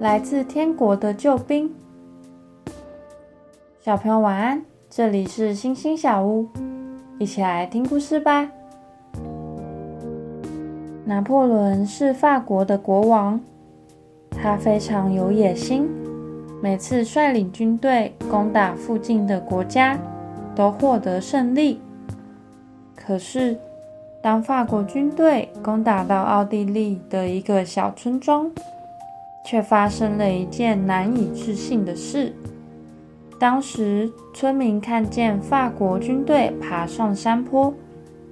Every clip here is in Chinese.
来自天国的救兵。小朋友晚安，这里是星星小屋，一起来听故事吧。拿破仑是法国的国王，他非常有野心，每次率领军队攻打附近的国家，都获得胜利。可是，当法国军队攻打到奥地利的一个小村庄，却发生了一件难以置信的事。当时，村民看见法国军队爬上山坡，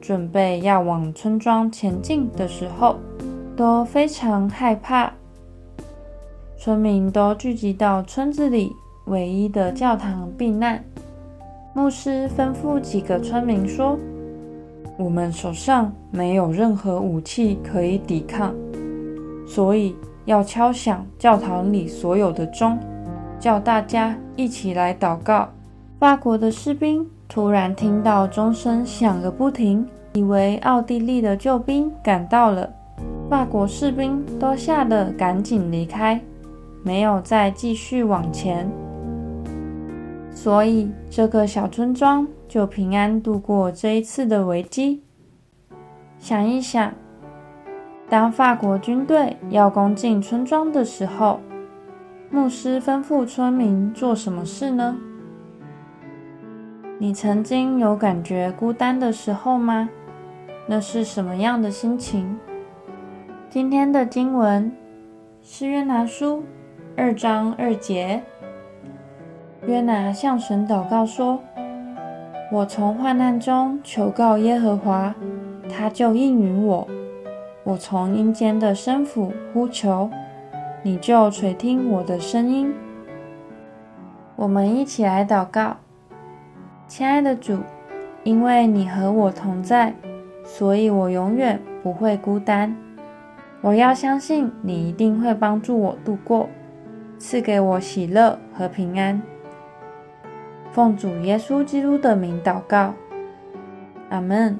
准备要往村庄前进的时候，都非常害怕。村民都聚集到村子里唯一的教堂避难。牧师吩咐几个村民说。我们手上没有任何武器可以抵抗，所以要敲响教堂里所有的钟，叫大家一起来祷告。法国的士兵突然听到钟声响个不停，以为奥地利的救兵赶到了。法国士兵都吓得赶紧离开，没有再继续往前。所以这个小村庄就平安度过这一次的危机。想一想，当法国军队要攻进村庄的时候，牧师吩咐村民做什么事呢？你曾经有感觉孤单的时候吗？那是什么样的心情？今天的经文是约拿书二章二节。约拿向神祷告说：“我从患难中求告耶和华，他就应允我；我从阴间的深府呼求，你就垂听我的声音。”我们一起来祷告，亲爱的主，因为你和我同在，所以我永远不会孤单。我要相信你一定会帮助我度过，赐给我喜乐和平安。奉主耶稣基督的名祷告，阿门。